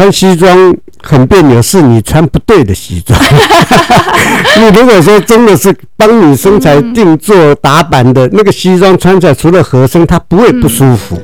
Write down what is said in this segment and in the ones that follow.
穿西装很别扭，是你穿不对的西装。你如果说真的是帮你身材定做打版的那个西装，穿起来除了合身，它不会不舒服。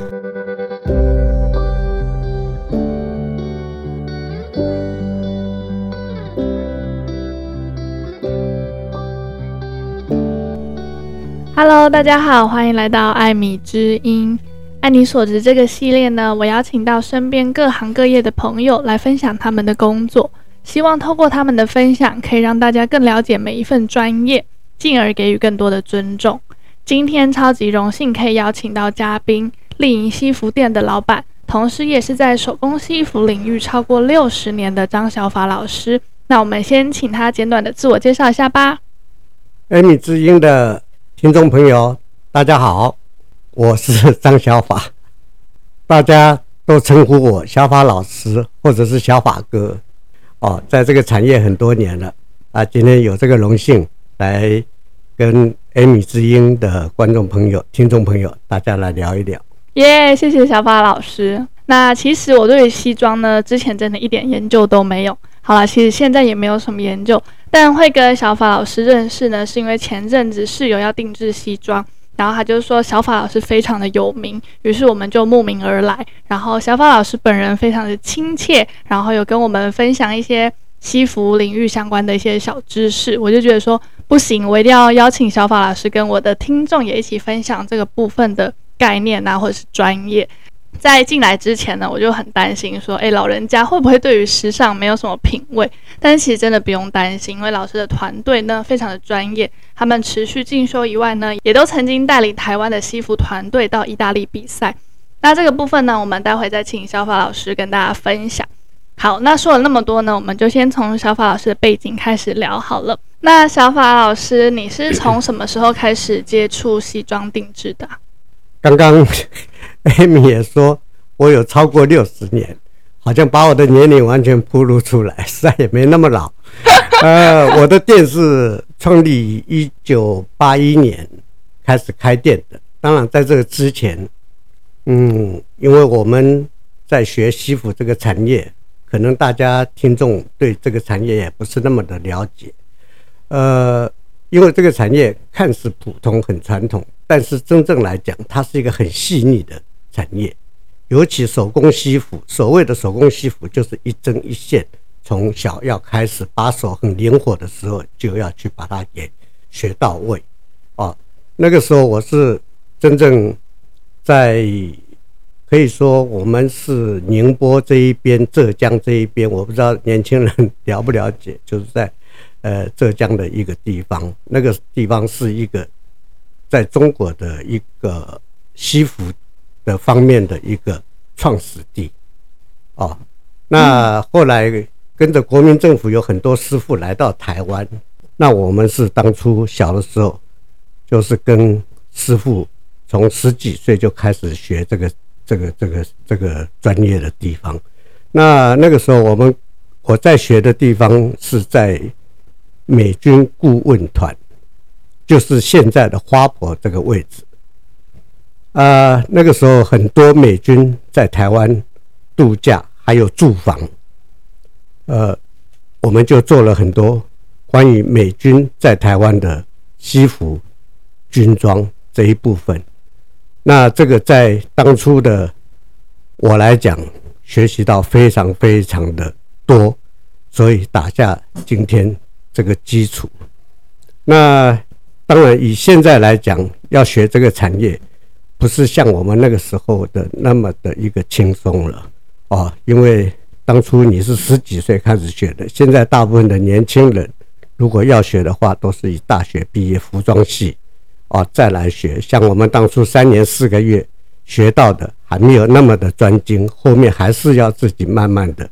Hello，大家好，欢迎来到艾米之音。爱你所知这个系列呢，我邀请到身边各行各业的朋友来分享他们的工作，希望透过他们的分享，可以让大家更了解每一份专业，进而给予更多的尊重。今天超级荣幸可以邀请到嘉宾，丽莹西服店的老板，同时也是在手工西服领域超过六十年的张小法老师。那我们先请他简短的自我介绍一下吧。艾米之音的听众朋友，大家好。我是张小法，大家都称呼我小法老师或者是小法哥哦，在这个产业很多年了啊，今天有这个荣幸来跟艾米之音的观众朋友、听众朋友大家来聊一聊。耶，谢谢小法老师。那其实我对西装呢，之前真的一点研究都没有。好了，其实现在也没有什么研究，但会跟小法老师认识呢，是因为前阵子室友要定制西装。然后他就说小法老师非常的有名，于是我们就慕名而来。然后小法老师本人非常的亲切，然后有跟我们分享一些西服领域相关的一些小知识。我就觉得说不行，我一定要邀请小法老师跟我的听众也一起分享这个部分的概念啊，或者是专业。在进来之前呢，我就很担心说，诶，老人家会不会对于时尚没有什么品味？但是其实真的不用担心，因为老师的团队呢非常的专业，他们持续进修以外呢，也都曾经带领台湾的西服团队到意大利比赛。那这个部分呢，我们待会再请小法老师跟大家分享。好，那说了那么多呢，我们就先从小法老师的背景开始聊好了。那小法老师，你是从什么时候开始接触西装定制的？刚刚。艾米也说，我有超过六十年，好像把我的年龄完全暴露出来，实在也没那么老。呃，我的店是创立一九八一年开始开店的。当然，在这个之前，嗯，因为我们在学西服这个产业，可能大家听众对这个产业也不是那么的了解。呃，因为这个产业看似普通、很传统，但是真正来讲，它是一个很细腻的。产业，尤其手工西服，所谓的手工西服就是一针一线，从小要开始，把手很灵活的时候，就要去把它给学到位。哦，那个时候我是真正在，可以说我们是宁波这一边、浙江这一边，我不知道年轻人 了不了解，就是在呃浙江的一个地方，那个地方是一个在中国的一个西服。的方面的一个创始地，哦，那后来跟着国民政府有很多师傅来到台湾，那我们是当初小的时候，就是跟师傅从十几岁就开始学这个这个这个这个专业的地方，那那个时候我们我在学的地方是在美军顾问团，就是现在的花博这个位置。呃，那个时候很多美军在台湾度假，还有住房，呃，我们就做了很多关于美军在台湾的西服、军装这一部分。那这个在当初的我来讲，学习到非常非常的多，所以打下今天这个基础。那当然，以现在来讲，要学这个产业。不是像我们那个时候的那么的一个轻松了哦，因为当初你是十几岁开始学的，现在大部分的年轻人如果要学的话，都是以大学毕业服装系哦再来学。像我们当初三年四个月学到的还没有那么的专精，后面还是要自己慢慢的。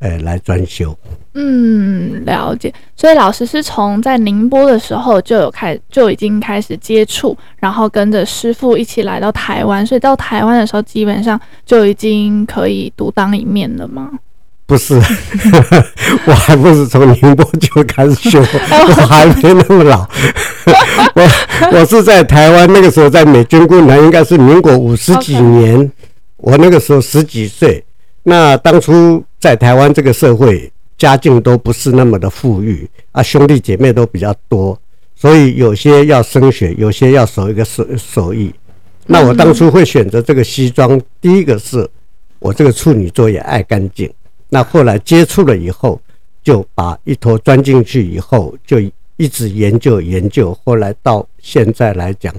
哎，来专修。嗯，了解。所以老师是从在宁波的时候就有开，就已经开始接触，然后跟着师傅一起来到台湾。所以到台湾的时候，基本上就已经可以独当一面了吗？不是，我还不是从宁波就开始修，我还没那么老。我我是在台湾那个时候，在美军顾问团，应该是民国五十几年。我那个时候十几岁。那当初在台湾这个社会，家境都不是那么的富裕啊，兄弟姐妹都比较多，所以有些要升学，有些要守一个手手艺。那我当初会选择这个西装，第一个是我这个处女座也爱干净。那后来接触了以后，就把一头钻进去以后，就一直研究研究。后来到现在来讲，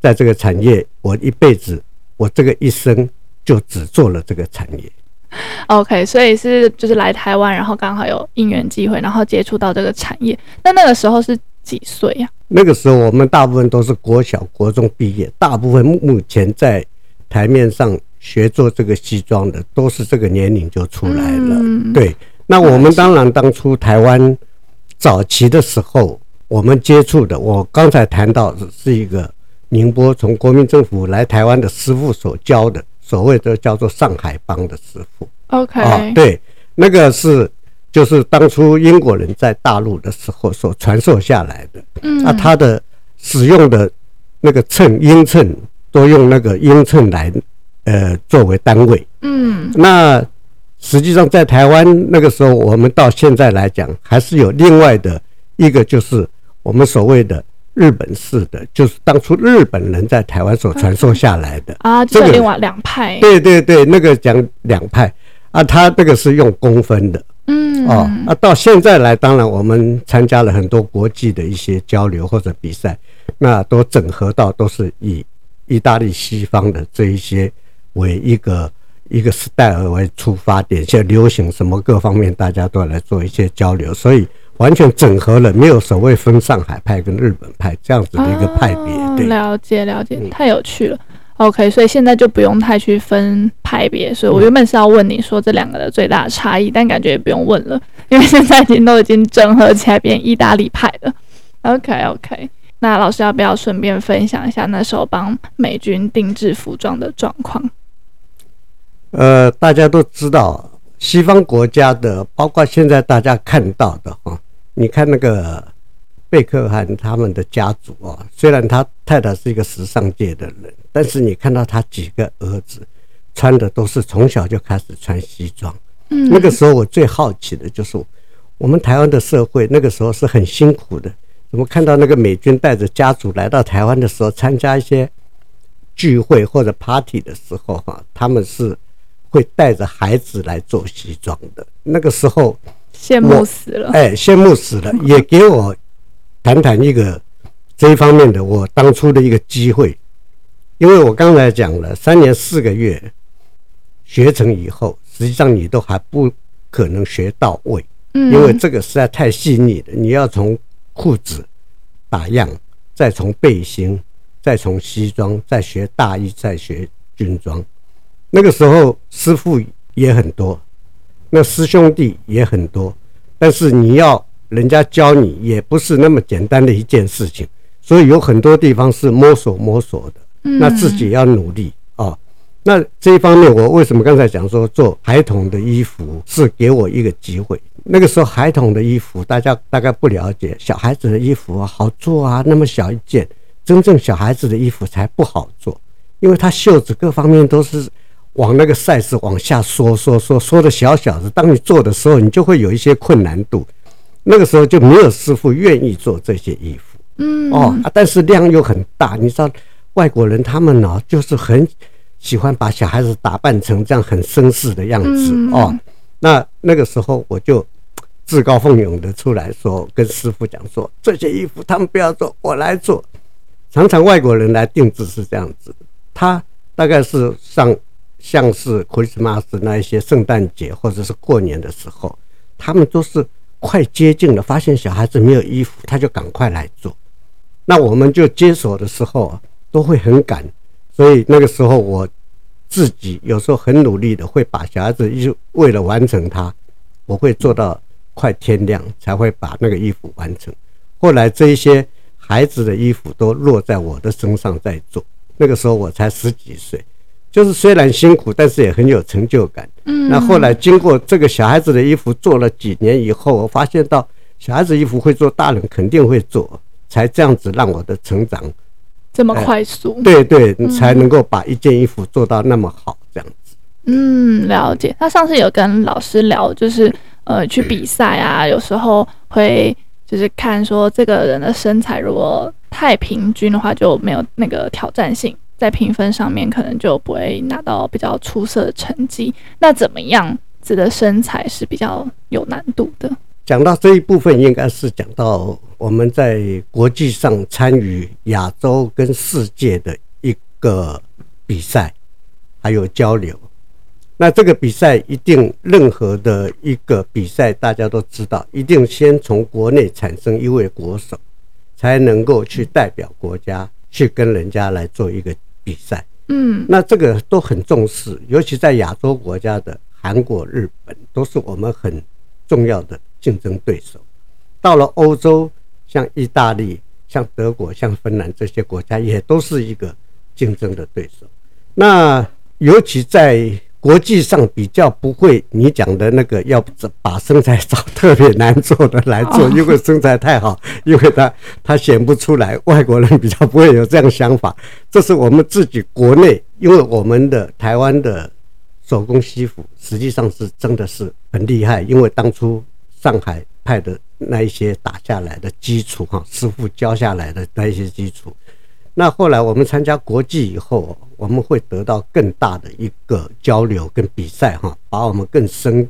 在这个产业，我一辈子，我这个一生就只做了这个产业。OK，所以是就是来台湾，然后刚好有因缘机会，然后接触到这个产业。那那个时候是几岁呀？那个时候我们大部分都是国小、国中毕业，大部分目前在台面上学做这个西装的，都是这个年龄就出来了。嗯、对，那我们当然当初台湾早期的时候，我们接触的，我刚才谈到的是一个宁波从国民政府来台湾的师傅所教的。所谓的叫做上海帮的师傅，OK，啊，对，那个是就是当初英国人在大陆的时候所传授下来的，嗯，那他的使用的那个秤英秤都用那个英秤来呃作为单位，嗯，那实际上在台湾那个时候，我们到现在来讲，还是有另外的一个就是我们所谓的。日本式的就是当初日本人在台湾所传授下来的啊，这个另外两派。对对对，那个讲两派啊，他这个是用公分的，嗯哦，啊，到现在来，当然我们参加了很多国际的一些交流或者比赛，那都整合到都是以意大利西方的这一些为一个一个 style 为出发点，像流行什么各方面，大家都来做一些交流，所以。完全整合了，没有所谓分上海派跟日本派这样子的一个派别。对，了解了解，太有趣了。OK，所以现在就不用太去分派别。所以我原本是要问你说这两个的最大的差异，但感觉也不用问了，因为现在已经都已经整合起来变意大利派了。OK OK，那老师要不要顺便分享一下那时候帮美军定制服装的状况？呃，大家都知道西方国家的，包括现在大家看到的哈。你看那个贝克汉他们的家族啊，虽然他太太是一个时尚界的人，但是你看到他几个儿子穿的都是从小就开始穿西装。嗯，那个时候我最好奇的就是我们台湾的社会那个时候是很辛苦的。怎么看到那个美军带着家族来到台湾的时候，参加一些聚会或者 party 的时候，哈，他们是会带着孩子来做西装的。那个时候。羡慕死了，哎，羡慕死了，也给我谈谈一个这一方面的我当初的一个机会，因为我刚才讲了三年四个月学成以后，实际上你都还不可能学到位，嗯。因为这个实在太细腻了，你要从裤子打样，再从背心，再从西装，再学大衣，再学军装，那个时候师傅也很多。那师兄弟也很多，但是你要人家教你也不是那么简单的一件事情，所以有很多地方是摸索摸索的，那自己要努力啊。那这一方面，我为什么刚才讲说做孩童的衣服是给我一个机会？那个时候孩童的衣服大家大概不了解，小孩子的衣服好做啊，那么小一件，真正小孩子的衣服才不好做，因为它袖子各方面都是。往那个 size 往下缩缩缩缩的小小的，当你做的时候，你就会有一些困难度。那个时候就没有师傅愿意做这些衣服，嗯哦，但是量又很大。你知道外国人他们呢，就是很喜欢把小孩子打扮成这样很绅士的样子哦。那那个时候我就自告奋勇的出来说，跟师傅讲说，这些衣服他们不要做，我来做。常常外国人来定制是这样子，他大概是上。像是 Christmas 那一些圣诞节或者是过年的时候，他们都是快接近了，发现小孩子没有衣服，他就赶快来做。那我们就接手的时候都会很赶，所以那个时候我自己有时候很努力的会把小孩子衣为了完成它，我会做到快天亮才会把那个衣服完成。后来这一些孩子的衣服都落在我的身上在做，那个时候我才十几岁。就是虽然辛苦，但是也很有成就感。嗯，那后来经过这个小孩子的衣服做了几年以后，我发现到小孩子衣服会做，大人肯定会做，才这样子让我的成长这么快速。对对，才能够把一件衣服做到那么好，这样子。嗯，了解。他上次有跟老师聊，就是呃，去比赛啊，有时候会就是看说这个人的身材如果太平均的话，就没有那个挑战性，在评分上面可能就不会拿到比较出色的成绩。那怎么样子的身材是比较有难度的？讲到这一部分，应该是讲到我们在国际上参与亚洲跟世界的一个比赛，还有交流。那这个比赛一定，任何的一个比赛，大家都知道，一定先从国内产生一位国手，才能够去代表国家去跟人家来做一个比赛。嗯，那这个都很重视，尤其在亚洲国家的韩国、日本，都是我们很重要的竞争对手。到了欧洲，像意大利、像德国、像芬兰这些国家，也都是一个竞争的对手。那尤其在国际上比较不会，你讲的那个要把身材找特别难做的来做，因为身材太好，因为他他显不出来。外国人比较不会有这样想法，这是我们自己国内，因为我们的台湾的手工西服实际上是真的是很厉害，因为当初上海派的那一些打下来的基础哈，师傅教下来的那一些基础。那后来我们参加国际以后，我们会得到更大的一个交流跟比赛哈，把我们更深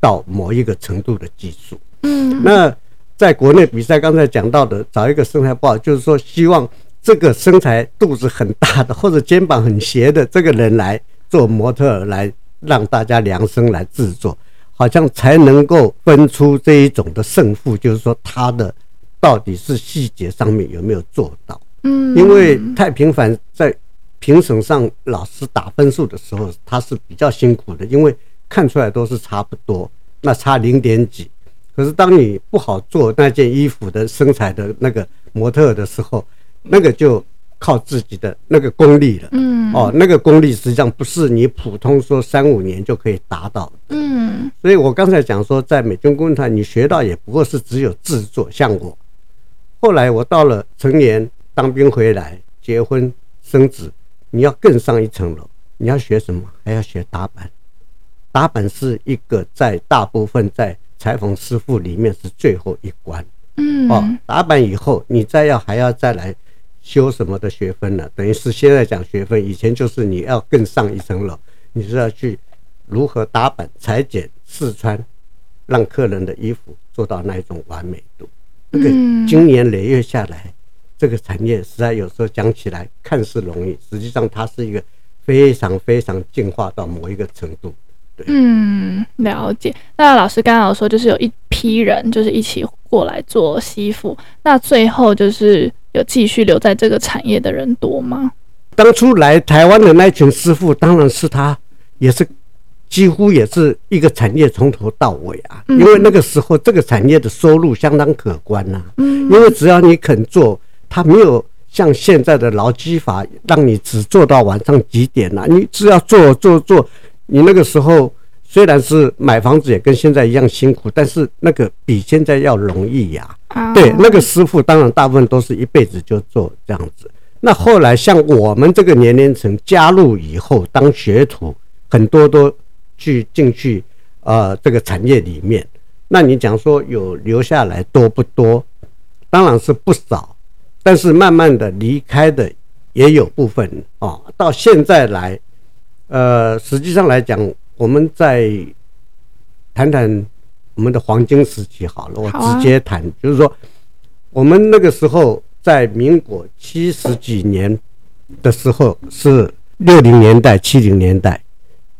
到某一个程度的技术。嗯，那在国内比赛，刚才讲到的，找一个身材不好，就是说希望这个身材肚子很大的或者肩膀很斜的这个人来做模特，来让大家量身来制作，好像才能够分出这一种的胜负，就是说他的到底是细节上面有没有做到。嗯，因为太频繁，在评审上老师打分数的时候，他是比较辛苦的，因为看出来都是差不多，那差零点几。可是当你不好做那件衣服的身材的那个模特的时候，那个就靠自己的那个功力了。嗯，哦，那个功力实际上不是你普通说三五年就可以达到的。嗯，所以我刚才讲说，在美军工团你学到也不过是只有制作，像我，后来我到了成年。当兵回来，结婚生子，你要更上一层楼。你要学什么？还要学打板。打板是一个在大部分在裁缝师傅里面是最后一关。嗯。哦，打板以后，你再要还要再来修什么的学分呢？等于是现在讲学分，以前就是你要更上一层楼，你是要去如何打板、裁剪、试穿，让客人的衣服做到那一种完美度。这个经年累月下来。这个产业实在有时候讲起来看似容易，实际上它是一个非常非常进化到某一个程度。对，嗯，了解。那老师刚刚有说，就是有一批人就是一起过来做西服，那最后就是有继续留在这个产业的人多吗？当初来台湾的那群师傅，当然是他，也是几乎也是一个产业从头到尾啊。因为那个时候这个产业的收入相当可观呐。嗯，因为只要你肯做。他没有像现在的劳基法，让你只做到晚上几点呐？你只要做做做，你那个时候虽然是买房子也跟现在一样辛苦，但是那个比现在要容易呀。对，那个师傅当然大部分都是一辈子就做这样子。那后来像我们这个年龄层加入以后当学徒，很多都去进去呃这个产业里面。那你讲说有留下来多不多？当然是不少。但是慢慢的离开的也有部分哦，到现在来，呃，实际上来讲，我们在谈谈我们的黄金时期好了，我直接谈，就是说，我们那个时候在民国七十几年的时候，是六零年代、七零年代，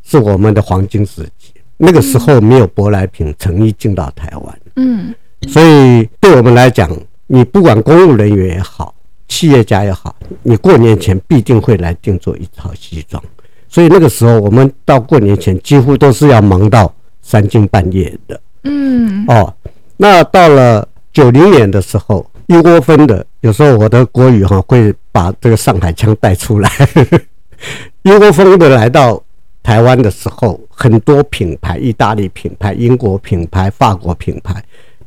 是我们的黄金时期。那个时候没有舶来品诚意进到台湾，嗯，所以对我们来讲。你不管公务人员也好，企业家也好，你过年前必定会来定做一套西装，所以那个时候我们到过年前几乎都是要忙到三更半夜的。嗯，哦，那到了九零年的时候，一窝蜂的，有时候我的国语哈会把这个上海腔带出来，一窝蜂的来到台湾的时候，很多品牌，意大利品牌、英国品牌、法国品牌。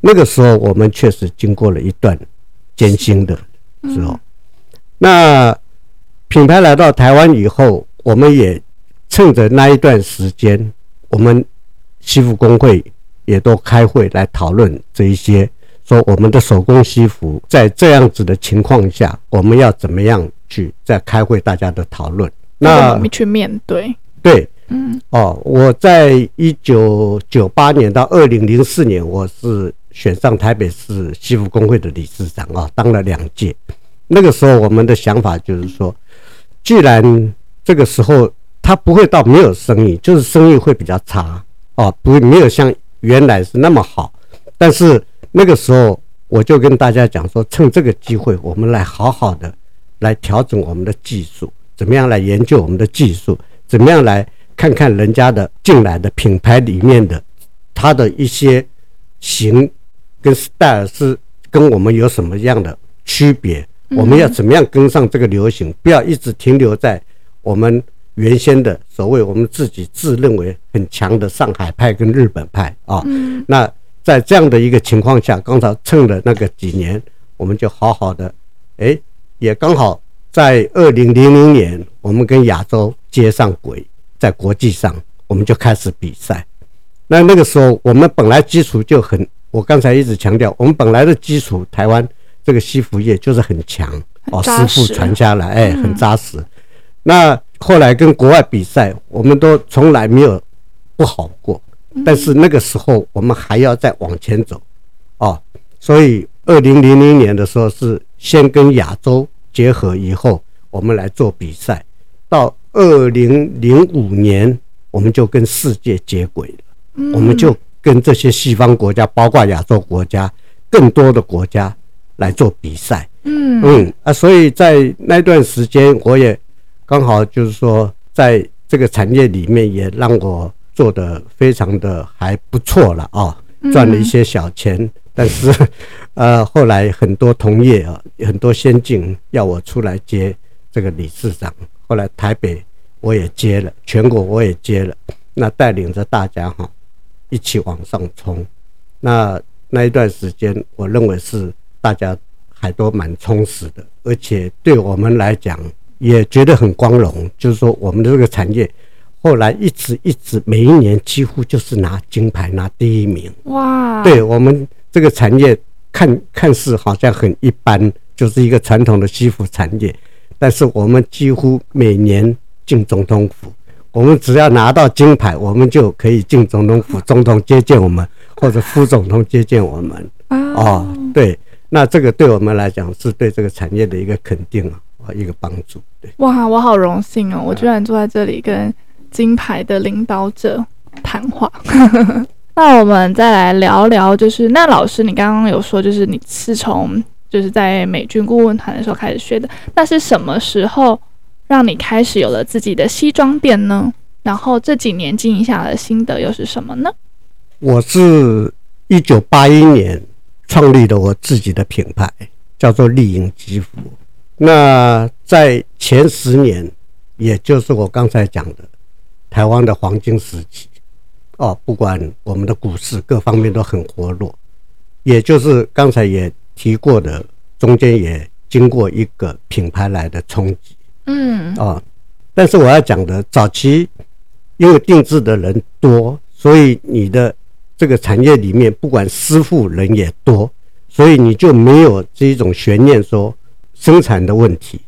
那个时候，我们确实经过了一段艰辛的时候。那品牌来到台湾以后，我们也趁着那一段时间，我们西服工会也都开会来讨论这一些，说我们的手工西服在这样子的情况下，我们要怎么样去在开会大家的讨论，那我们去面对。对，嗯，哦，我在一九九八年到二零零四年，我是选上台北市西服工会的理事长啊，当了两届。那个时候，我们的想法就是说，既然这个时候他不会到没有生意，就是生意会比较差哦，不没有像原来是那么好。但是那个时候，我就跟大家讲说，趁这个机会，我们来好好的来调整我们的技术，怎么样来研究我们的技术。怎么样来看看人家的进来的品牌里面的它的一些型跟 style 是跟我们有什么样的区别？我们要怎么样跟上这个流行？不要一直停留在我们原先的所谓我们自己自认为很强的上海派跟日本派啊。那在这样的一个情况下，刚才趁了那个几年，我们就好好的，哎，也刚好。在二零零零年，我们跟亚洲接上轨，在国际上我们就开始比赛。那那个时候，我们本来基础就很，我刚才一直强调，我们本来的基础，台湾这个西服业就是很强哦，师傅传下来，哎，很扎实。那后来跟国外比赛，我们都从来没有不好过。但是那个时候，我们还要再往前走哦。所以二零零零年的时候，是先跟亚洲。结合以后，我们来做比赛。到二零零五年，我们就跟世界接轨了。我们就跟这些西方国家，包括亚洲国家，更多的国家来做比赛。嗯嗯啊，所以在那段时间，我也刚好就是说，在这个产业里面，也让我做的非常的还不错了啊，赚了一些小钱。但是，呃，后来很多同业啊，很多先进要我出来接这个理事长。后来台北我也接了，全国我也接了，那带领着大家哈一起往上冲。那那一段时间，我认为是大家还都蛮充实的，而且对我们来讲也觉得很光荣。就是说，我们的这个产业后来一直一直每一年几乎就是拿金牌，拿第一名。哇！对我们。这个产业看看似好像很一般，就是一个传统的西服产业，但是我们几乎每年进总统府，我们只要拿到金牌，我们就可以进总统府，总统接见我们，或者副总统接见我们。哦，对，那这个对我们来讲是对这个产业的一个肯定啊，一个帮助。对，哇，我好荣幸哦，我居然坐在这里跟金牌的领导者谈话。那我们再来聊聊，就是那老师，你刚刚有说，就是你是从就是在美军顾问团的时候开始学的，那是什么时候让你开始有了自己的西装店呢？然后这几年经营下来的心得又是什么呢？我是一九八一年创立的我自己的品牌，叫做丽影机服。那在前十年，也就是我刚才讲的台湾的黄金时期。哦，不管我们的股市各方面都很活络，也就是刚才也提过的，中间也经过一个品牌来的冲击，嗯，啊，但是我要讲的，早期因为定制的人多，所以你的这个产业里面，不管师傅人也多，所以你就没有这一种悬念，说生产的问题，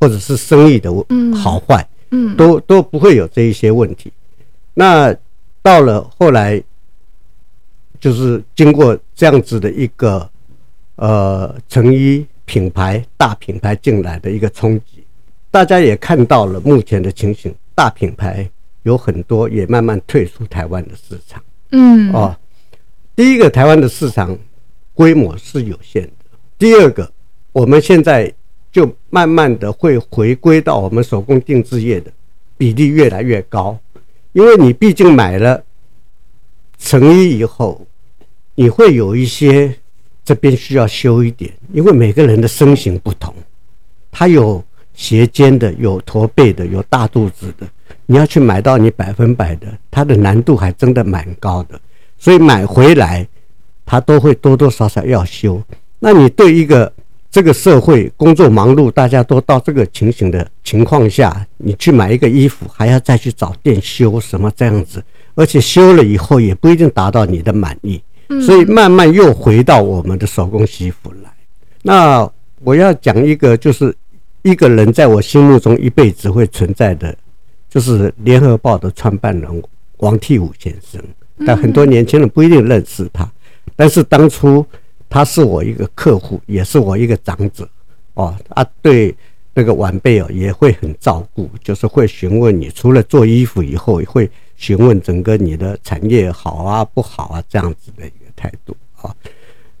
或者是生意的好坏，嗯，都都不会有这一些问题，那。到了后来，就是经过这样子的一个呃成衣品牌大品牌进来的一个冲击，大家也看到了目前的情形，大品牌有很多也慢慢退出台湾的市场。嗯，哦，第一个台湾的市场规模是有限的，第二个我们现在就慢慢的会回归到我们手工定制业的比例越来越高。因为你毕竟买了成衣以后，你会有一些这边需要修一点，因为每个人的身形不同，他有斜肩的，有驼背的，有大肚子的，你要去买到你百分百的，它的难度还真的蛮高的，所以买回来它都会多多少少要修。那你对一个这个社会工作忙碌，大家都到这个情形的情况下，你去买一个衣服，还要再去找店修什么这样子，而且修了以后也不一定达到你的满意，所以慢慢又回到我们的手工西服来。那我要讲一个，就是一个人在我心目中一辈子会存在的，就是联合报的创办人王替武先生，但很多年轻人不一定认识他，但是当初。他是我一个客户，也是我一个长者，哦，他，对那个晚辈哦，也会很照顾，就是会询问你，除了做衣服以后，也会询问整个你的产业好啊不好啊这样子的一个态度啊。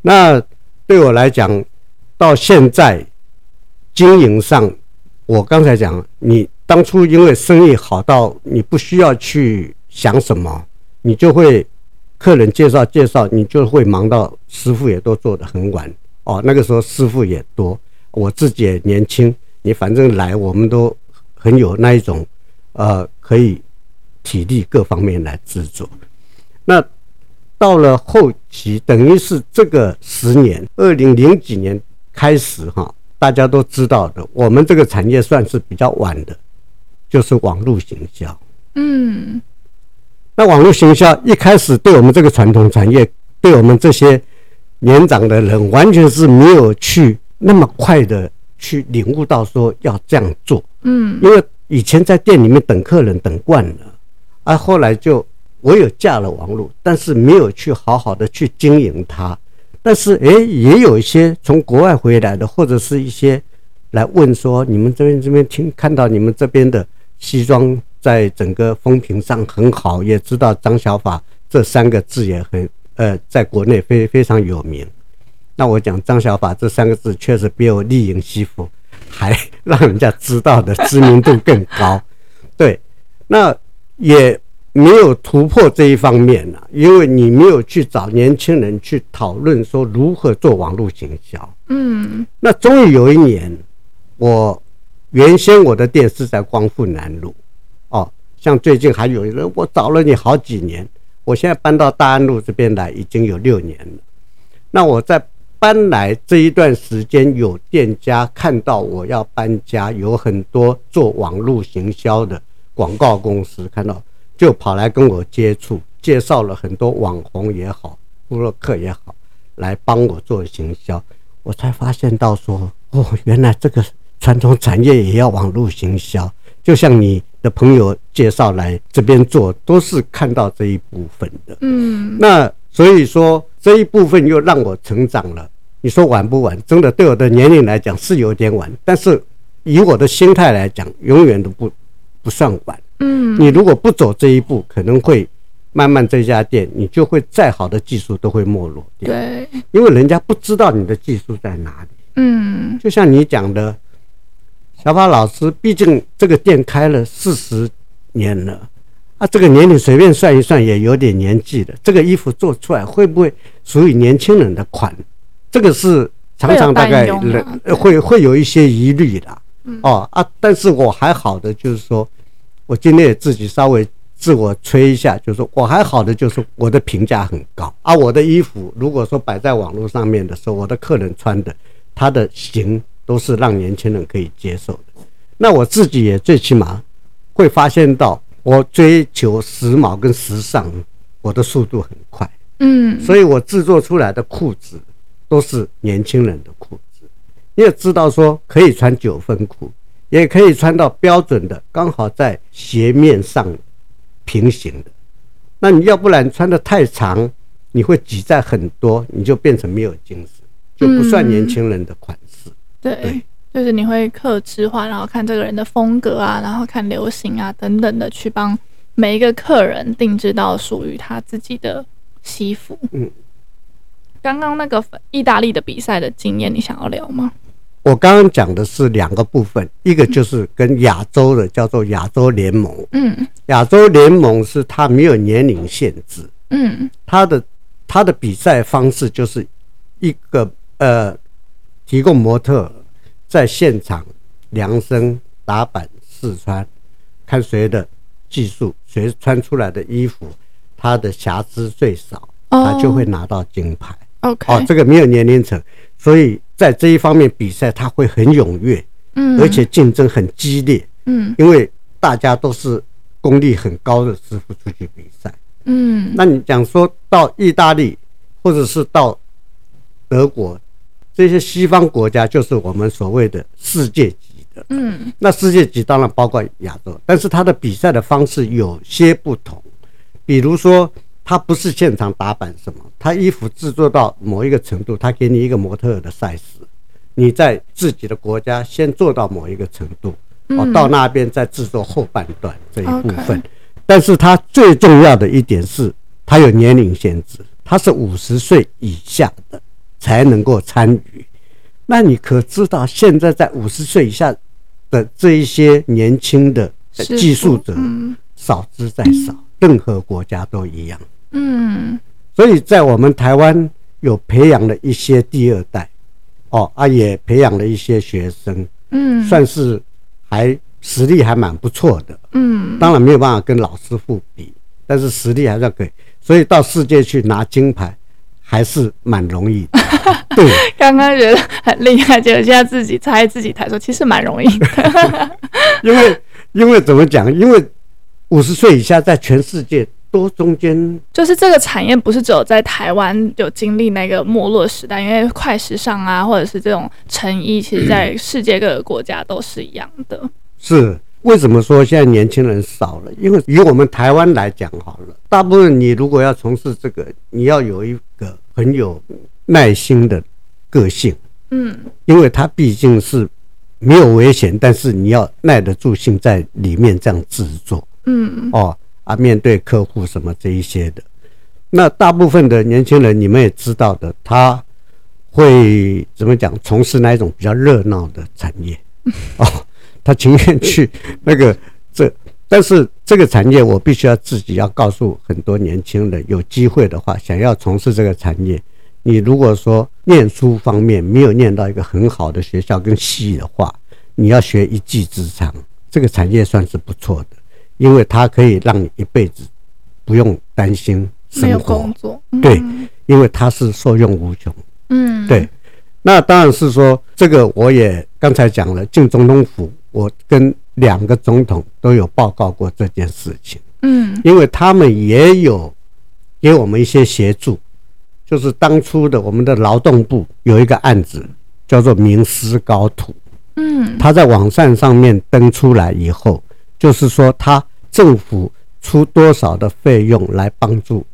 那对我来讲，到现在经营上，我刚才讲，你当初因为生意好到你不需要去想什么，你就会。客人介绍介绍，你就会忙到师傅也都做得很晚哦。那个时候师傅也多，我自己也年轻，你反正来，我们都很有那一种，呃，可以体力各方面来制作。那到了后期，等于是这个十年，二零零几年开始哈，大家都知道的，我们这个产业算是比较晚的，就是网络行销。嗯。那网络行销一开始对我们这个传统产业，对我们这些年长的人，完全是没有去那么快的去领悟到说要这样做。嗯，因为以前在店里面等客人等惯了，啊，后来就我有架了网络，但是没有去好好的去经营它。但是诶，也有一些从国外回来的，或者是一些来问说，你们这边这边听看到你们这边的西装。在整个风评上很好，也知道张小法这三个字也很呃，在国内非非常有名。那我讲张小法这三个字，确实比我丽影西服还让人家知道的知名度更高。对，那也没有突破这一方面了，因为你没有去找年轻人去讨论说如何做网络行销。嗯，那终于有一年，我原先我的店是在光复南路。哦，像最近还有一个，我找了你好几年，我现在搬到大安路这边来已经有六年了。那我在搬来这一段时间，有店家看到我要搬家，有很多做网络行销的广告公司看到，就跑来跟我接触，介绍了很多网红也好，部落客也好，来帮我做行销。我才发现到说，哦，原来这个传统产业也要网络行销，就像你。的朋友介绍来这边做，都是看到这一部分的。嗯，那所以说这一部分又让我成长了。你说晚不晚？真的对我的年龄来讲是有点晚，但是以我的心态来讲，永远都不不算晚。嗯，你如果不走这一步，可能会慢慢这家店你就会再好的技术都会没落掉。对，因为人家不知道你的技术在哪里。嗯，就像你讲的。小法老师，毕竟这个店开了四十年了，啊，这个年龄随便算一算也有点年纪了。这个衣服做出来会不会属于年轻人的款？这个是常常大概人会会有一些疑虑的。哦啊，但是我还好的就是说，我今天也自己稍微自我吹一下，就是说我还好的就是我的评价很高啊。我的衣服如果说摆在网络上面的时候，我的客人穿的，他的型。都是让年轻人可以接受的。那我自己也最起码会发现到，我追求时髦跟时尚，我的速度很快。嗯，所以我制作出来的裤子都是年轻人的裤子。你也知道说，可以穿九分裤，也可以穿到标准的，刚好在鞋面上平行的。那你要不然穿的太长，你会挤在很多，你就变成没有精神，就不算年轻人的款式。对，就是你会客制化，然后看这个人的风格啊，然后看流行啊等等的，去帮每一个客人定制到属于他自己的西服。嗯，刚刚那个意大利的比赛的经验，你想要聊吗？我刚刚讲的是两个部分，一个就是跟亚洲的叫做亚洲联盟。嗯，亚洲联盟是它没有年龄限制。嗯，它的它的比赛方式就是一个呃。提供模特在现场量身打板试穿，看谁的技术，谁穿出来的衣服，它的瑕疵最少，他就会拿到金牌。OK，哦，这个没有年龄层，所以在这一方面比赛，他会很踊跃，嗯，而且竞争很激烈，嗯，因为大家都是功力很高的师傅出去比赛，嗯，那你讲说到意大利或者是到德国这些西方国家，就是我们所谓的世界级的，嗯，那世界级当然包括亚洲，但是他的比赛的方式有些不同，比如说。他不是现场打板什么，他衣服制作到某一个程度，他给你一个模特的 size，你在自己的国家先做到某一个程度，哦，到那边再制作后半段这一部分。但是他最重要的一点是，他有年龄限制，他是五十岁以下的才能够参与。那你可知道，现在在五十岁以下的这一些年轻的技术者少之再少，任何国家都一样。嗯，所以在我们台湾有培养了一些第二代，哦啊，也培养了一些学生，嗯，算是还实力还蛮不错的，嗯，当然没有办法跟老师傅比，但是实力还算可以，所以到世界去拿金牌还是蛮容易的。对，刚刚觉得很厉害，结果现在自己猜自己台说其实蛮容易的，因为因为怎么讲？因为五十岁以下在全世界。都中间就是这个产业不是只有在台湾有经历那个没落时代，因为快时尚啊，或者是这种成衣，其实在世界各个国家都是一样的。是为什么说现在年轻人少了？因为以我们台湾来讲好了，大部分你如果要从事这个，你要有一个很有耐心的个性，嗯，因为它毕竟是没有危险，但是你要耐得住性在里面这样制作，嗯，哦。啊，面对客户什么这一些的，那大部分的年轻人，你们也知道的，他会怎么讲？从事那一种比较热闹的产业 哦，他情愿去 那个这，但是这个产业，我必须要自己要告诉很多年轻人，有机会的话，想要从事这个产业，你如果说念书方面没有念到一个很好的学校跟系的话，你要学一技之长，这个产业算是不错的。因为它可以让你一辈子不用担心生活，没有工作，对，因为它是受用无穷，嗯，对。那当然是说这个，我也刚才讲了，进总统府，我跟两个总统都有报告过这件事情，嗯，因为他们也有给我们一些协助，就是当初的我们的劳动部有一个案子叫做名师高徒，嗯，他在网站上面登出来以后。就是说，他政府出多少的费用来帮助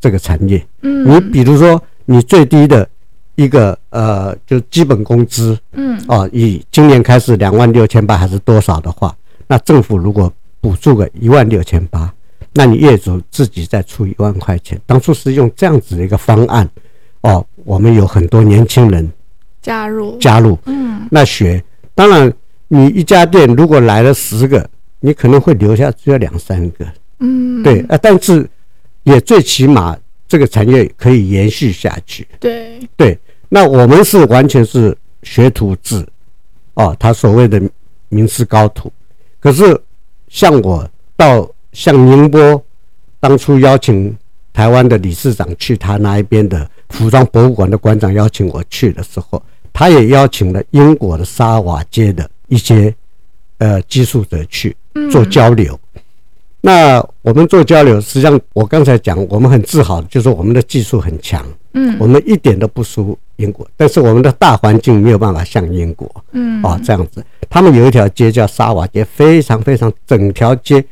这个产业？嗯，你比如说，你最低的一个呃，就基本工资，嗯，哦，以今年开始两万六千八还是多少的话，那政府如果补助个一万六千八，那你业主自己再出一万块钱。当初是用这样子的一个方案，哦，我们有很多年轻人加入加入，嗯，那学，当然你一家店如果来了十个。你可能会留下只有两三个，嗯，对啊，但是也最起码这个产业可以延续下去。对对，那我们是完全是学徒制，哦，他所谓的名师高徒。可是像我到像宁波，当初邀请台湾的理事长去他那一边的服装博物馆的馆长邀请我去的时候，他也邀请了英国的沙瓦街的一些呃技术者去。做交流，那我们做交流，实际上我刚才讲，我们很自豪，就是我们的技术很强，嗯，我们一点都不输英国，但是我们的大环境没有办法像英国，嗯，啊这样子，他们有一条街叫沙瓦街，非常非常，整条街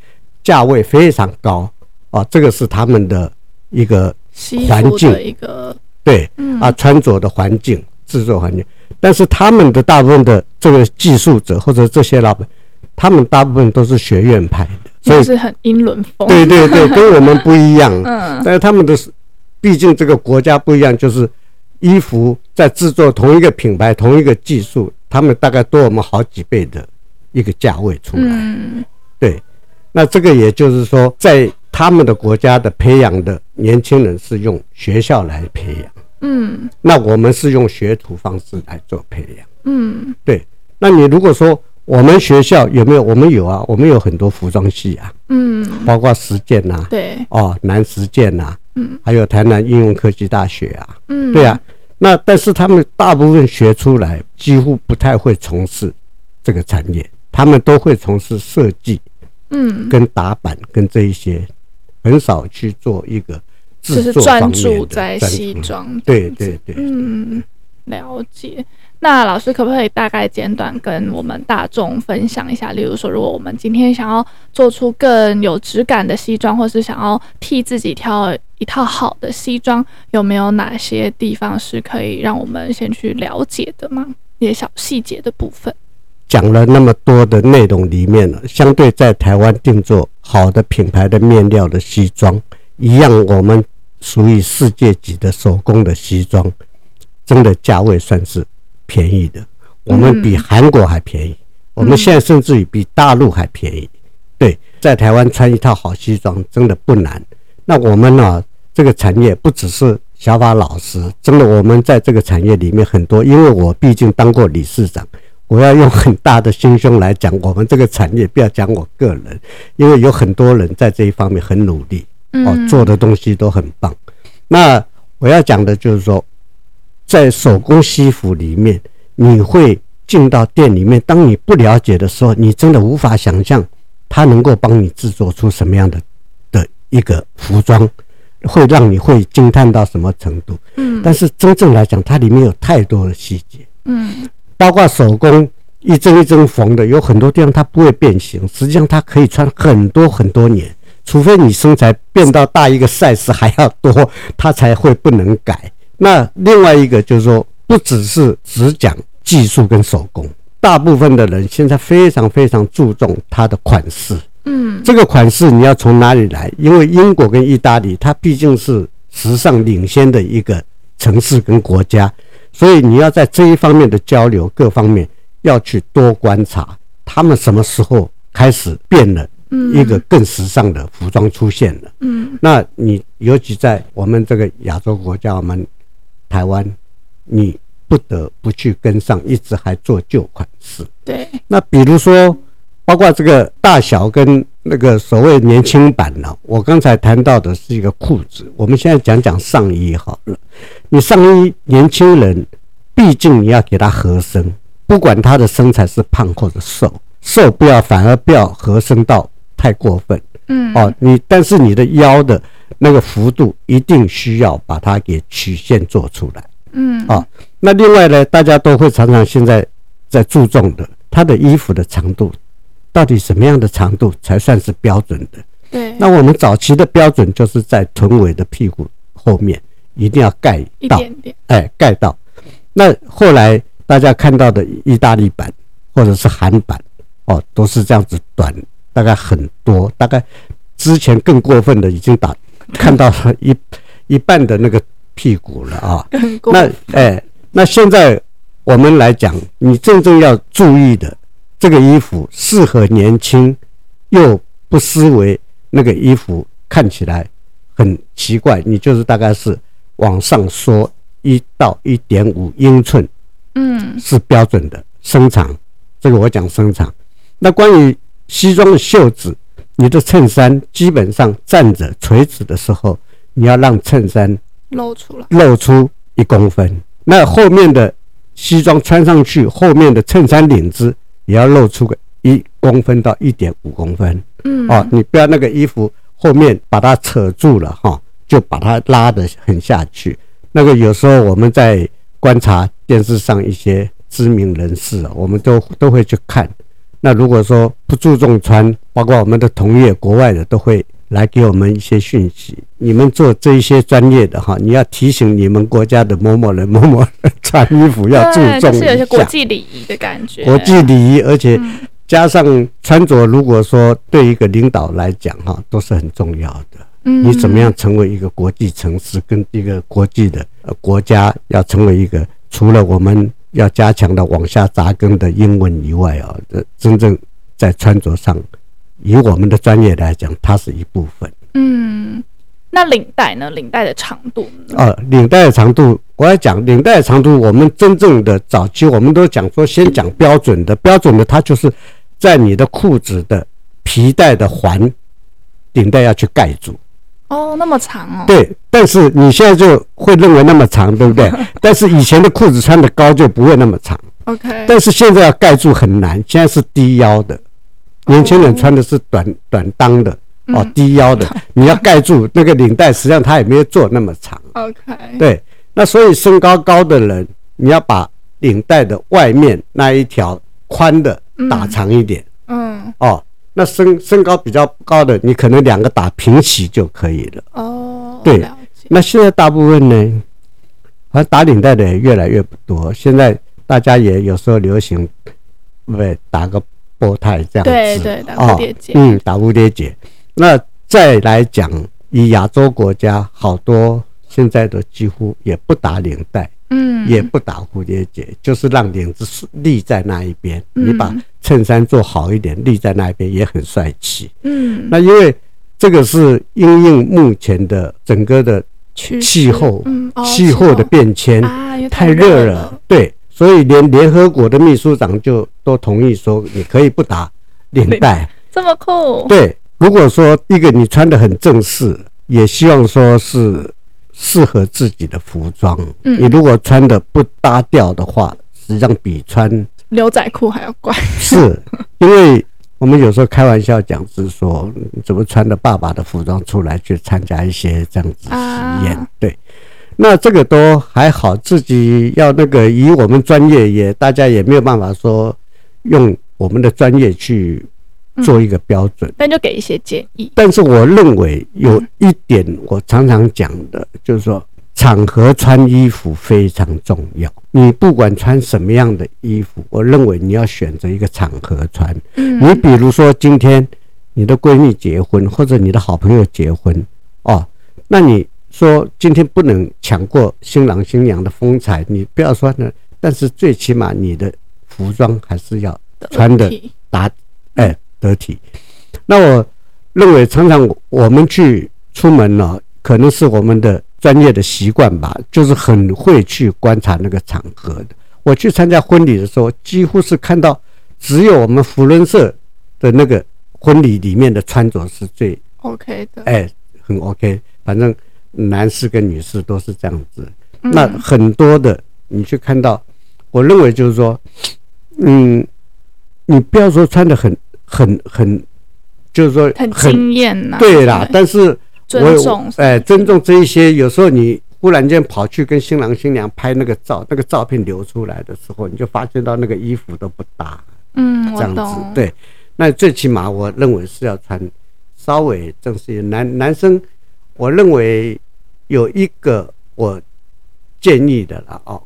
价位非常高，啊，这个是他们的一个环境，一个对，啊，穿着的环境、制作环境，但是他们的大部分的这个技术者或者这些老板。他们大部分都是学院派的，所以是很英伦风。对对对，跟我们不一样。嗯，但是他们的，毕竟这个国家不一样，就是衣服在制作同一个品牌、同一个技术，他们大概多我们好几倍的一个价位出来。嗯，对。那这个也就是说，在他们的国家的培养的年轻人是用学校来培养。嗯，那我们是用学徒方式来做培养。嗯，对。那你如果说，我们学校有没有？我们有啊，我们有很多服装系啊，嗯，包括实践呐，对，哦，南实践呐，嗯，还有台南应用科技大学啊，嗯，对啊，那但是他们大部分学出来几乎不太会从事这个产业，他们都会从事设计，嗯，跟打板跟这一些，很少去做一个制作专注在西装。对对对，嗯，了解。那老师可不可以大概简短跟我们大众分享一下？例如说，如果我们今天想要做出更有质感的西装，或是想要替自己挑一套好的西装，有没有哪些地方是可以让我们先去了解的吗？一些小细节的部分。讲了那么多的内容里面，相对在台湾定做好的品牌的面料的西装，一样我们属于世界级的手工的西装，真的价位算是。便宜的，我们比韩国还便宜，我们现在甚至于比大陆还便宜。对，在台湾穿一套好西装真的不难。那我们呢？这个产业不只是小法老师，真的我们在这个产业里面很多，因为我毕竟当过理事长，我要用很大的心胸来讲我们这个产业，不要讲我个人，因为有很多人在这一方面很努力，哦，做的东西都很棒。那我要讲的就是说。在手工西服里面，你会进到店里面。当你不了解的时候，你真的无法想象它能够帮你制作出什么样的的一个服装，会让你会惊叹到什么程度。嗯，但是真正来讲，它里面有太多的细节。嗯，包括手工一针一针缝的，有很多地方它不会变形，实际上它可以穿很多很多年，除非你身材变到大一个 size 还要多，它才会不能改。那另外一个就是说，不只是只讲技术跟手工，大部分的人现在非常非常注重它的款式。嗯，这个款式你要从哪里来？因为英国跟意大利，它毕竟是时尚领先的一个城市跟国家，所以你要在这一方面的交流，各方面要去多观察，他们什么时候开始变了，一个更时尚的服装出现了。嗯，那你尤其在我们这个亚洲国家，我们。台湾，你不得不去跟上，一直还做旧款式。对，那比如说，包括这个大小跟那个所谓年轻版呢，我刚才谈到的是一个裤子，我们现在讲讲上衣好了。你上衣年轻人，毕竟你要给他合身，不管他的身材是胖或者瘦，瘦不要反而不要合身到太过分。嗯，哦，你但是你的腰的。那个幅度一定需要把它给曲线做出来，嗯，啊，那另外呢，大家都会常常现在在注重的，他的衣服的长度，到底什么样的长度才算是标准的？对，那我们早期的标准就是在臀围的屁股后面一定要盖到，一点点，哎，盖到。那后来大家看到的意大利版或者是韩版，哦，都是这样子短，大概很多，大概之前更过分的已经打。看到一一半的那个屁股了啊！那哎，那现在我们来讲，你真正要注意的，这个衣服适合年轻，又不失为那个衣服看起来很奇怪。你就是大概是往上缩一到一点五英寸，嗯，是标准的身长。这个我讲身长。那关于西装的袖子。你的衬衫基本上站着垂直的时候，你要让衬衫露出来，露出一公分。那后面的西装穿上去，后面的衬衫领子也要露出个一公分到一点五公分。嗯，哦，你不要那个衣服后面把它扯住了哈，就把它拉得很下去。那个有时候我们在观察电视上一些知名人士，我们都都会去看。那如果说不注重穿，包括我们的同业、国外的都会来给我们一些讯息。你们做这一些专业的哈，你要提醒你们国家的某某人、某某人穿衣服要注重是有些国际礼仪的感觉。国际礼仪，而且加上穿着，如果说对一个领导来讲哈，都是很重要的。嗯，你怎么样成为一个国际城市，跟一个国际的呃国家，要成为一个除了我们。要加强的往下扎根的英文以外啊，这真正在穿着上，以我们的专业来讲，它是一部分。嗯，那领带呢？领带的长度？哦，领带的长度，我要讲领带的长度。我们真正的早期，我们都讲说，先讲标准的，标准的它就是在你的裤子的皮带的环，领带要去盖住。哦，那么长哦。对，但是你现在就会认为那么长，对不对？但是以前的裤子穿的高就不会那么长。OK。但是现在要盖住很难，现在是低腰的，年轻人穿的是短短裆的哦，低腰的，你要盖住那个领带，实际上它也没有做那么长。OK。对，那所以身高高的人，你要把领带的外面那一条宽的打长一点。嗯。哦。那身身高比较高的，你可能两个打平齐就可以了。哦，对。那现在大部分呢，好像打领带的也越来越不多。现在大家也有时候流行，不对，打个波泰这样子。对对，打蝴蝶结。嗯，打蝴蝶结。那再来讲，以亚洲国家，好多现在都几乎也不打领带。嗯，也不打蝴蝶结，就是让领子立在那一边。嗯、你把衬衫做好一点，立在那一边也很帅气。嗯，那因为这个是因应目前的整个的气候，气候的变迁太热了，对，所以连联合国的秘书长就都同意说，你可以不打领带。这么酷？对，如果说一个你穿的很正式，也希望说是。适合自己的服装，你如果穿的不搭调的话，实际上比穿牛仔裤还要怪。是，因为我们有时候开玩笑讲，是说怎么穿着爸爸的服装出来去参加一些这样子实验。对，那这个都还好，自己要那个以我们专业也，大家也没有办法说用我们的专业去。做一个标准，但就给一些建议。但是我认为有一点，我常常讲的，就是说场合穿衣服非常重要。你不管穿什么样的衣服，我认为你要选择一个场合穿。你比如说今天你的闺蜜结婚，或者你的好朋友结婚，哦，那你说今天不能抢过新郎新娘的风采，你不要说呢。但是最起码你的服装还是要穿的打，哎。得体，那我认为常常我们去出门呢，可能是我们的专业的习惯吧，就是很会去观察那个场合的。我去参加婚礼的时候，几乎是看到只有我们福伦社的那个婚礼里面的穿着是最 OK 的，哎，很 OK。反正男士跟女士都是这样子。那很多的你去看到，我认为就是说，嗯，你不要说穿的很。很很，就是说很惊艳呐，对啦。但是尊重，哎，尊重这一些。有时候你忽然间跑去跟新郎新娘拍那个照，那个照片流出来的时候，你就发现到那个衣服都不搭。嗯，这样子对。那最起码我认为是要穿稍微正式一点。男男生，我认为有一个我建议的了哦。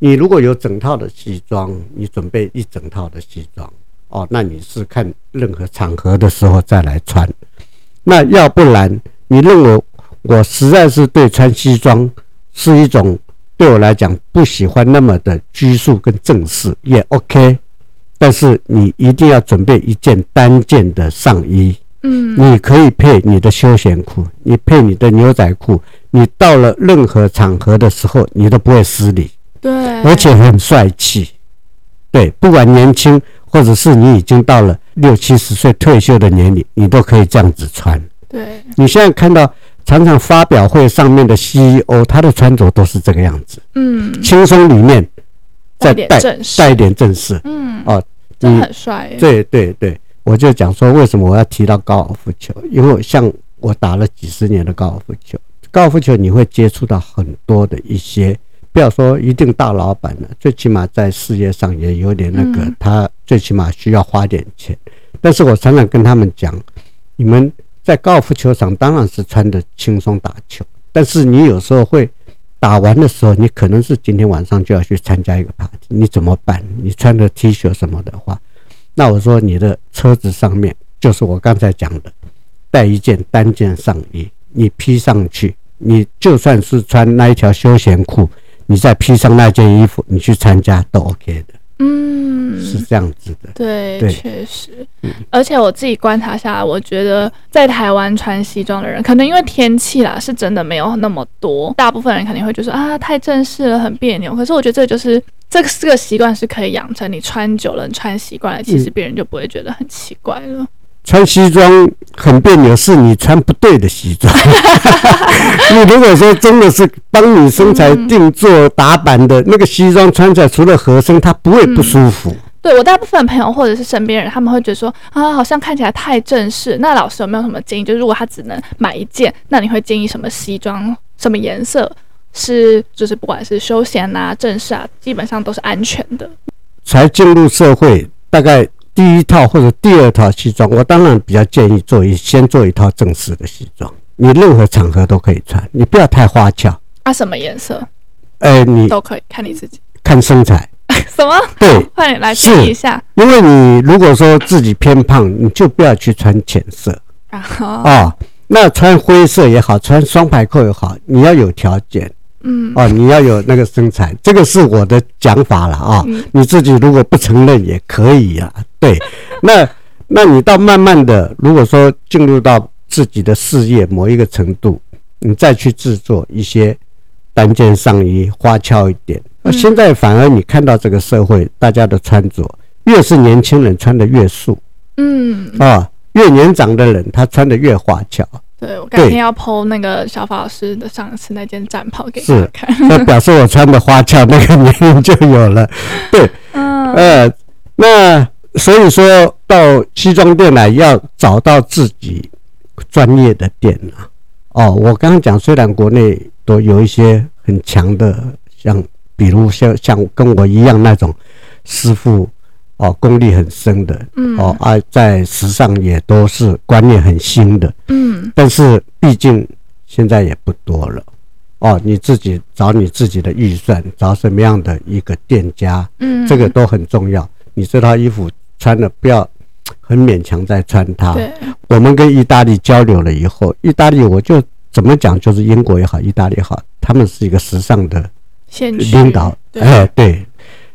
你如果有整套的西装，你准备一整套的西装。哦，那你是看任何场合的时候再来穿，那要不然你认为我实在是对穿西装是一种对我来讲不喜欢那么的拘束跟正式也 OK，但是你一定要准备一件单件的上衣，嗯，你可以配你的休闲裤，你配你的牛仔裤，你到了任何场合的时候你都不会失礼，对，而且很帅气，对，不管年轻。或者是你已经到了六七十岁退休的年龄，你都可以这样子穿。对，你现在看到常常发表会上面的 CEO，他的穿着都是这个样子。嗯，轻松里面再带带一点正式。嗯，哦，真的很帅。对对对，我就讲说为什么我要提到高尔夫球，因为像我打了几十年的高尔夫球，高尔夫球你会接触到很多的一些。不要说一定大老板了，最起码在事业上也有点那个，他最起码需要花点钱。但是我常常跟他们讲，你们在高尔夫球场当然是穿的轻松打球，但是你有时候会打完的时候，你可能是今天晚上就要去参加一个 party，你怎么办？你穿的 T 恤什么的话，那我说你的车子上面就是我刚才讲的，带一件单件上衣，你披上去，你就算是穿那一条休闲裤。你再披上那件衣服，你去参加都 OK 的。嗯，是这样子的。对，确实。而且我自己观察下来，我觉得在台湾穿西装的人，可能因为天气啦，是真的没有那么多。大部分人肯定会觉得啊，太正式了，很别扭。可是我觉得这就是这个这个习惯是可以养成，你穿久了，你穿习惯了，其实别人就不会觉得很奇怪了。穿西装很别扭，是你穿不对的西装。你如果说真的是帮你身材定做打版的那个西装，穿起来除了合身，它不会不舒服。对，我大部分朋友或者是身边人，他们会觉得说啊，好像看起来太正式。那老师有没有什么建议？就是如果他只能买一件，那你会建议什么西装？什么颜色是就是不管是休闲啊、正式啊，基本上都是安全的。才进入社会，大概。第一套或者第二套西装，我当然比较建议做一先做一套正式的西装，你任何场合都可以穿，你不要太花俏。啊，什么颜色？哎、欸，你都可以看你自己，看身材。什么？对，快点来试一下。因为你如果说自己偏胖，你就不要去穿浅色啊。哦，那穿灰色也好，穿双排扣也好，你要有条件。嗯哦，你要有那个身材，这个是我的讲法了啊。嗯、你自己如果不承认也可以啊。对，那那你到慢慢的，如果说进入到自己的事业某一个程度，你再去制作一些单件上衣，花俏一点。那现在反而你看到这个社会，大家的穿着越是年轻人穿的越素，嗯啊，越年长的人他穿的越花俏。对，我改天要 po 那个小法老师的上次那件战袍给大家看，那表示我穿的花俏，那个年龄就有了。对，嗯，呃，那所以说到西装店来，要找到自己专业的店啊。哦，我刚刚讲，虽然国内都有一些很强的，像比如像像跟我一样那种师傅。哦，功力很深的，嗯，哦啊，在时尚也都是观念很新的，嗯，但是毕竟现在也不多了，哦，你自己找你自己的预算，找什么样的一个店家，嗯，这个都很重要。你这套衣服穿了，不要很勉强再穿它。对，我们跟意大利交流了以后，意大利我就怎么讲，就是英国也好，意大利也好，他们是一个时尚的领导，哎，对，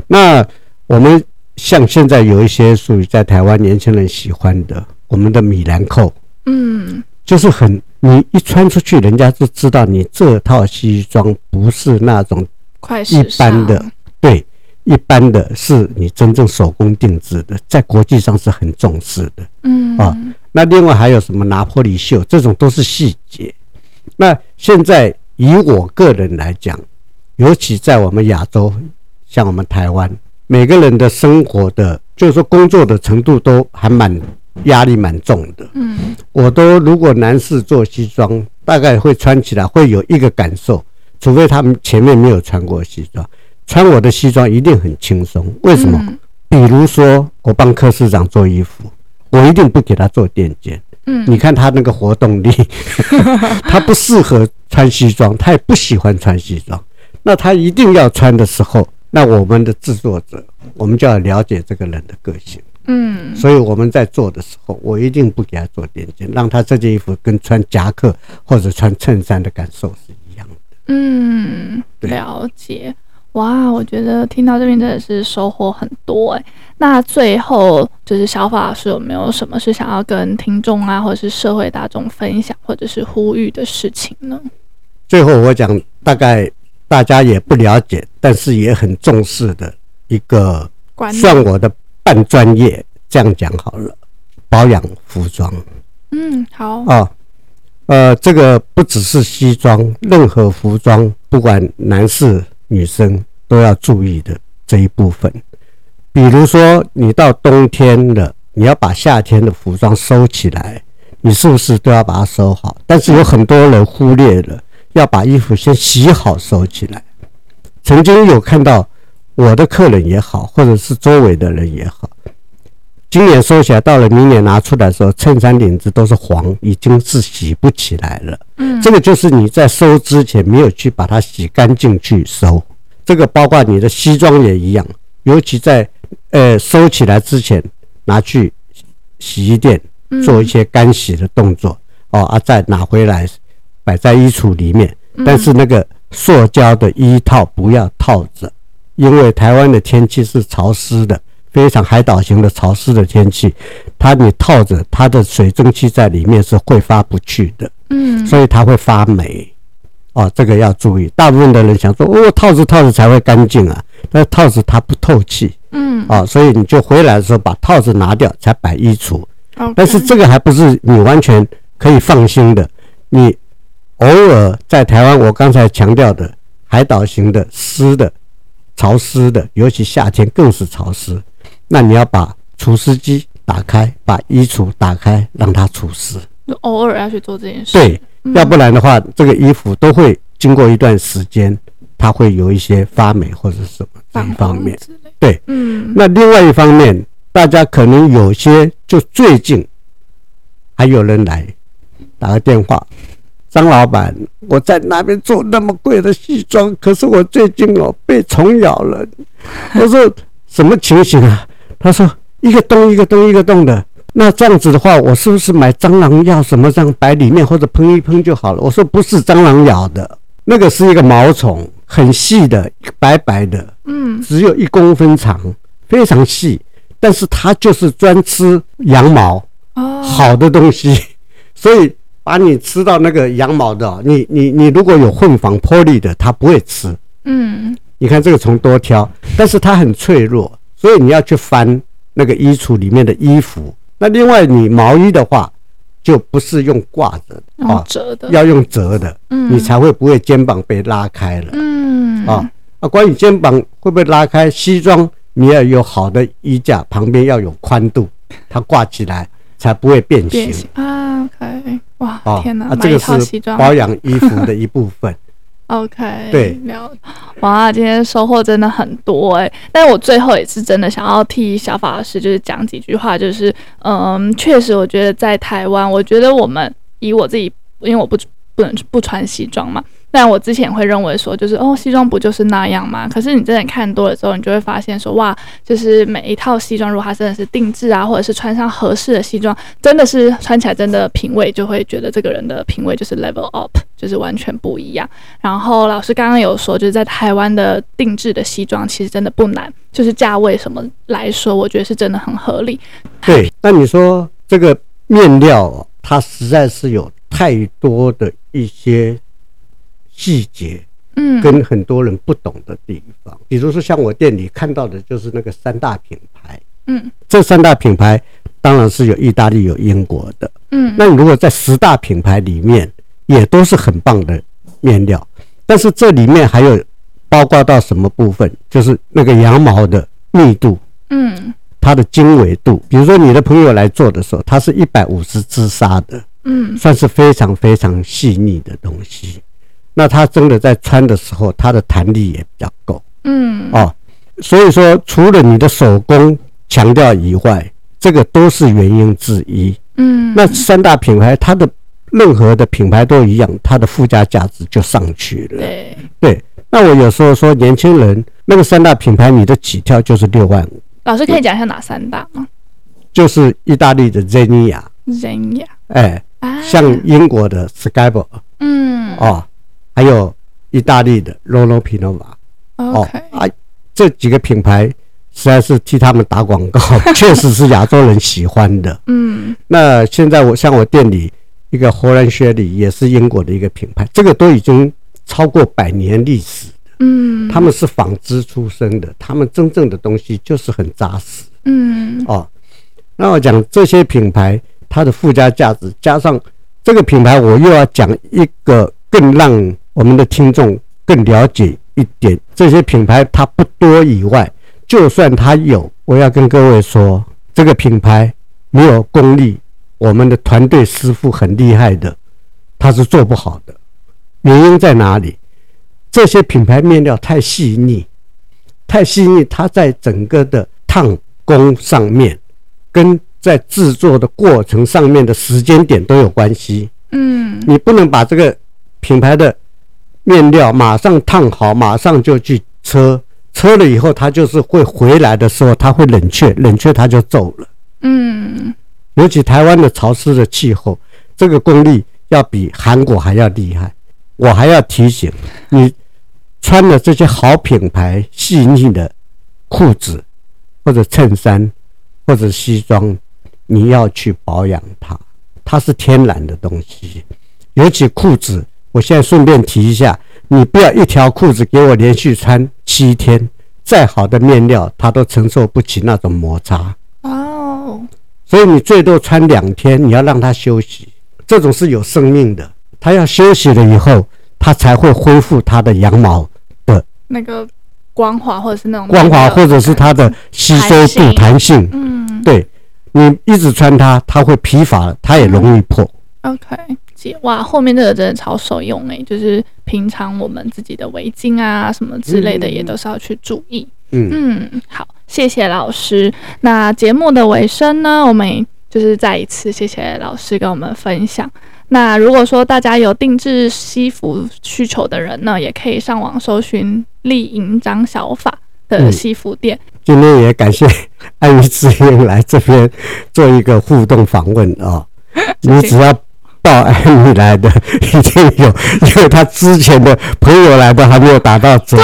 那我们。像现在有一些属于在台湾年轻人喜欢的，我们的米兰扣，嗯，就是很你一穿出去，人家就知道你这套西装不是那种一般的，对，一般的是你真正手工定制的，在国际上是很重视的，嗯啊。那另外还有什么拿破里绣，这种都是细节。那现在以我个人来讲，尤其在我们亚洲，像我们台湾。每个人的生活的，就是说工作的程度都还蛮压力蛮重的。嗯，我都如果男士做西装，大概会穿起来会有一个感受，除非他们前面没有穿过西装，穿我的西装一定很轻松。为什么？比如说我帮柯市长做衣服，我一定不给他做垫肩。嗯，你看他那个活动力，他不适合穿西装，他也不喜欢穿西装，那他一定要穿的时候。那我们的制作者，我们就要了解这个人的个性，嗯，所以我们在做的时候，我一定不给他做垫肩，让他这件衣服跟穿夹克或者穿衬衫的感受是一样的。嗯，了解。哇，我觉得听到这边真的是收获很多哎。那最后就是小法老师有没有什么是想要跟听众啊，或者是社会大众分享，或者是呼吁的事情呢？最后我讲大概。大家也不了解，但是也很重视的一个，算我的半专业，这样讲好了。保养服装，嗯，好啊，呃，这个不只是西装，任何服装，不管男士女生都要注意的这一部分。比如说，你到冬天了，你要把夏天的服装收起来，你是不是都要把它收好？但是有很多人忽略了。要把衣服先洗好收起来。曾经有看到我的客人也好，或者是周围的人也好，今年收起来，到了明年拿出来的时候，衬衫领子都是黄，已经是洗不起来了。嗯，这个就是你在收之前没有去把它洗干净去收。这个包括你的西装也一样，尤其在呃收起来之前，拿去洗衣店做一些干洗的动作哦，啊，再拿回来。摆在衣橱里面，但是那个塑胶的衣套不要套着，因为台湾的天气是潮湿的，非常海岛型的潮湿的天气，它你套着它的水蒸气在里面是挥发不去的，嗯，所以它会发霉，哦，这个要注意。大部分的人想说，哦，套子套子才会干净啊，那套子它不透气，嗯，哦，所以你就回来的时候把套子拿掉，才摆衣橱.但是这个还不是你完全可以放心的。你偶尔在台湾，我刚才强调的海岛型的湿的、潮湿的，尤其夏天更是潮湿。那你要把除湿机打开，把衣橱打开，让它除湿。就偶尔要去做这件事。对，嗯、要不然的话，这个衣服都会经过一段时间，它会有一些发霉或者什么这一方面。对，嗯。那另外一方面，大家可能有些就最近还有人来。打个电话，张老板，我在那边做那么贵的西装，可是我最近哦被虫咬了。我说什么情形啊？他说一个洞一个洞一个洞的。那这样子的话，我是不是买蟑螂药什么这样摆里面或者喷一喷就好了？我说不是蟑螂咬的，那个是一个毛虫，很细的，白白的，嗯，只有一公分长，非常细，但是它就是专吃羊毛，哦，好的东西，所以。把你吃到那个羊毛的，你你你如果有混纺剥离的，它不会吃。嗯，你看这个虫多挑，但是它很脆弱，所以你要去翻那个衣橱里面的衣服。那另外你毛衣的话，就不是用挂着啊，折的，要用折的，嗯，你才会不会肩膀被拉开了。嗯，啊，啊关于肩膀会不会拉开，西装你要有好的衣架，旁边要有宽度，它挂起来才不会变形。变形啊，OK。哇，天哪！啊，这个是保养衣服的一部分。OK，对，哇，今天收获真的很多哎、欸。但我最后也是真的想要替小法老师就是讲几句话，就是嗯，确实我觉得在台湾，我觉得我们以我自己，因为我不不能不穿西装嘛。但我之前会认为说，就是哦，西装不就是那样吗？可是你真的看多了之后，你就会发现说，哇，就是每一套西装，如果它真的是定制啊，或者是穿上合适的西装，真的是穿起来真的品味，就会觉得这个人的品味就是 level up，就是完全不一样。然后老师刚刚有说，就是在台湾的定制的西装其实真的不难，就是价位什么来说，我觉得是真的很合理。对，那你说这个面料，它实在是有太多的一些。细节，嗯，跟很多人不懂的地方，比如说像我店里看到的，就是那个三大品牌，嗯，这三大品牌当然是有意大利、有英国的，嗯，那你如果在十大品牌里面，也都是很棒的面料，但是这里面还有包括到什么部分，就是那个羊毛的密度，嗯，它的经纬度，比如说你的朋友来做的时候，它是一百五十支纱的，嗯，算是非常非常细腻的东西。那它真的在穿的时候，它的弹力也比较够，嗯，哦，所以说除了你的手工强调以外，这个都是原因之一，嗯。那三大品牌，它的任何的品牌都一样，它的附加价值就上去了，对对。那我有时候说，年轻人那个三大品牌，你的起跳就是六万五。老师可以讲一下哪三大吗？就是意大利的 Zegna，Zegna，哎，像英国的 Schiavel，嗯，哦。还有意大利的 Loro Piana，哦啊，这几个品牌实在是替他们打广告，确实是亚洲人喜欢的。嗯，那现在我像我店里一个荷兰靴里也是英国的一个品牌，这个都已经超过百年历史。嗯，他们是纺织出身的，他们真正的东西就是很扎实。嗯，哦，那我讲这些品牌它的附加价值，加上这个品牌，我又要讲一个更让。我们的听众更了解一点，这些品牌它不多以外，就算它有，我要跟各位说，这个品牌没有功力，我们的团队师傅很厉害的，他是做不好的。原因在哪里？这些品牌面料太细腻，太细腻，它在整个的烫工上面，跟在制作的过程上面的时间点都有关系。嗯，你不能把这个品牌的。面料马上烫好，马上就去车，车了以后，它就是会回来的时候，它会冷却，冷却它就皱了。嗯，尤其台湾的潮湿的气候，这个功力要比韩国还要厉害。我还要提醒你，穿的这些好品牌细腻的裤子，或者衬衫，或者西装，你要去保养它，它是天然的东西，尤其裤子。我现在顺便提一下，你不要一条裤子给我连续穿七天，再好的面料它都承受不起那种摩擦。哦，所以你最多穿两天，你要让它休息。这种是有生命的，它要休息了以后，它才会恢复它的羊毛的那个光滑，或者是那种光滑，或者是它的吸收度、弹性。嗯，对，你一直穿它，它会疲乏，它也容易破。嗯、OK，姐，哇，后面这个真的超受用诶，就是平常我们自己的围巾啊什么之类的，也都是要去注意。嗯嗯，好，谢谢老师。那节目的尾声呢，我们就是再一次谢谢老师跟我们分享。那如果说大家有定制西服需求的人呢，也可以上网搜寻丽营张小法的西服店。嗯、今天也感谢爱玉之音来这边做一个互动访问啊、哦，你只要。到艾米来的已经有，因为他之前的朋友来的还没有达到折。对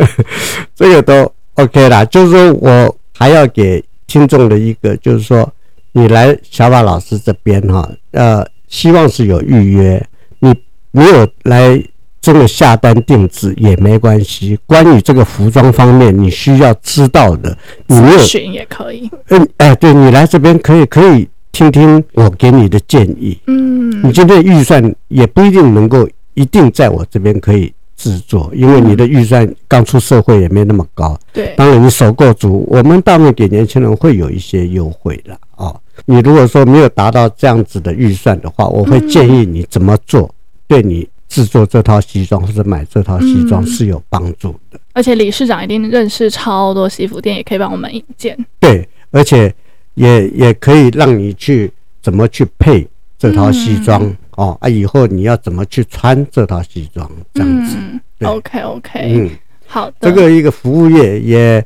呀，这个都 OK 啦。就是说我还要给听众的一个，就是说你来小马老师这边哈，呃，希望是有预约，你没有来。这个下单定制也没关系。关于这个服装方面，你需要知道的，你咨询也可以。嗯，哎，对，你来这边可以可以听听我给你的建议。嗯，你今天预算也不一定能够一定在我这边可以制作，因为你的预算刚出社会也没那么高。对，当然你首购族，我们大部分给年轻人会有一些优惠的啊。你如果说没有达到这样子的预算的话，我会建议你怎么做，对你。制作这套西装或者买这套西装是有帮助的，嗯，而且理事长一定认识超多西服店，也可以帮我们引荐。对，而且也也可以让你去怎么去配这套西装，嗯、哦啊，以后你要怎么去穿这套西装这样子。嗯、OK OK，嗯，好的。这个一个服务业也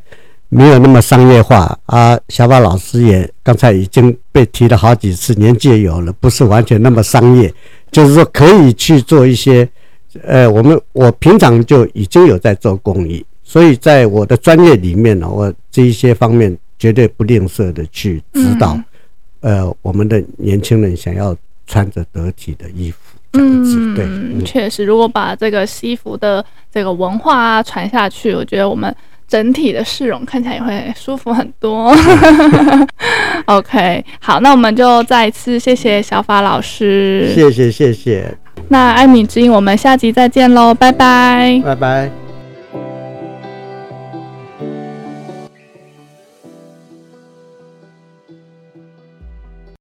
没有那么商业化啊，小宝老师也刚才已经被提了好几次，年纪也有了，不是完全那么商业。就是说，可以去做一些，呃，我们我平常就已经有在做公益，所以在我的专业里面呢，我这一些方面绝对不吝啬的去指导，呃，我们的年轻人想要穿着得体的衣服，这样子，对，确实，如果把这个西服的这个文化啊传下去，我觉得我们。整体的市容看起来也会舒服很多。OK，好，那我们就再一次谢谢小法老师，谢谢谢谢。那艾米之音，我们下集再见喽，拜拜，拜拜。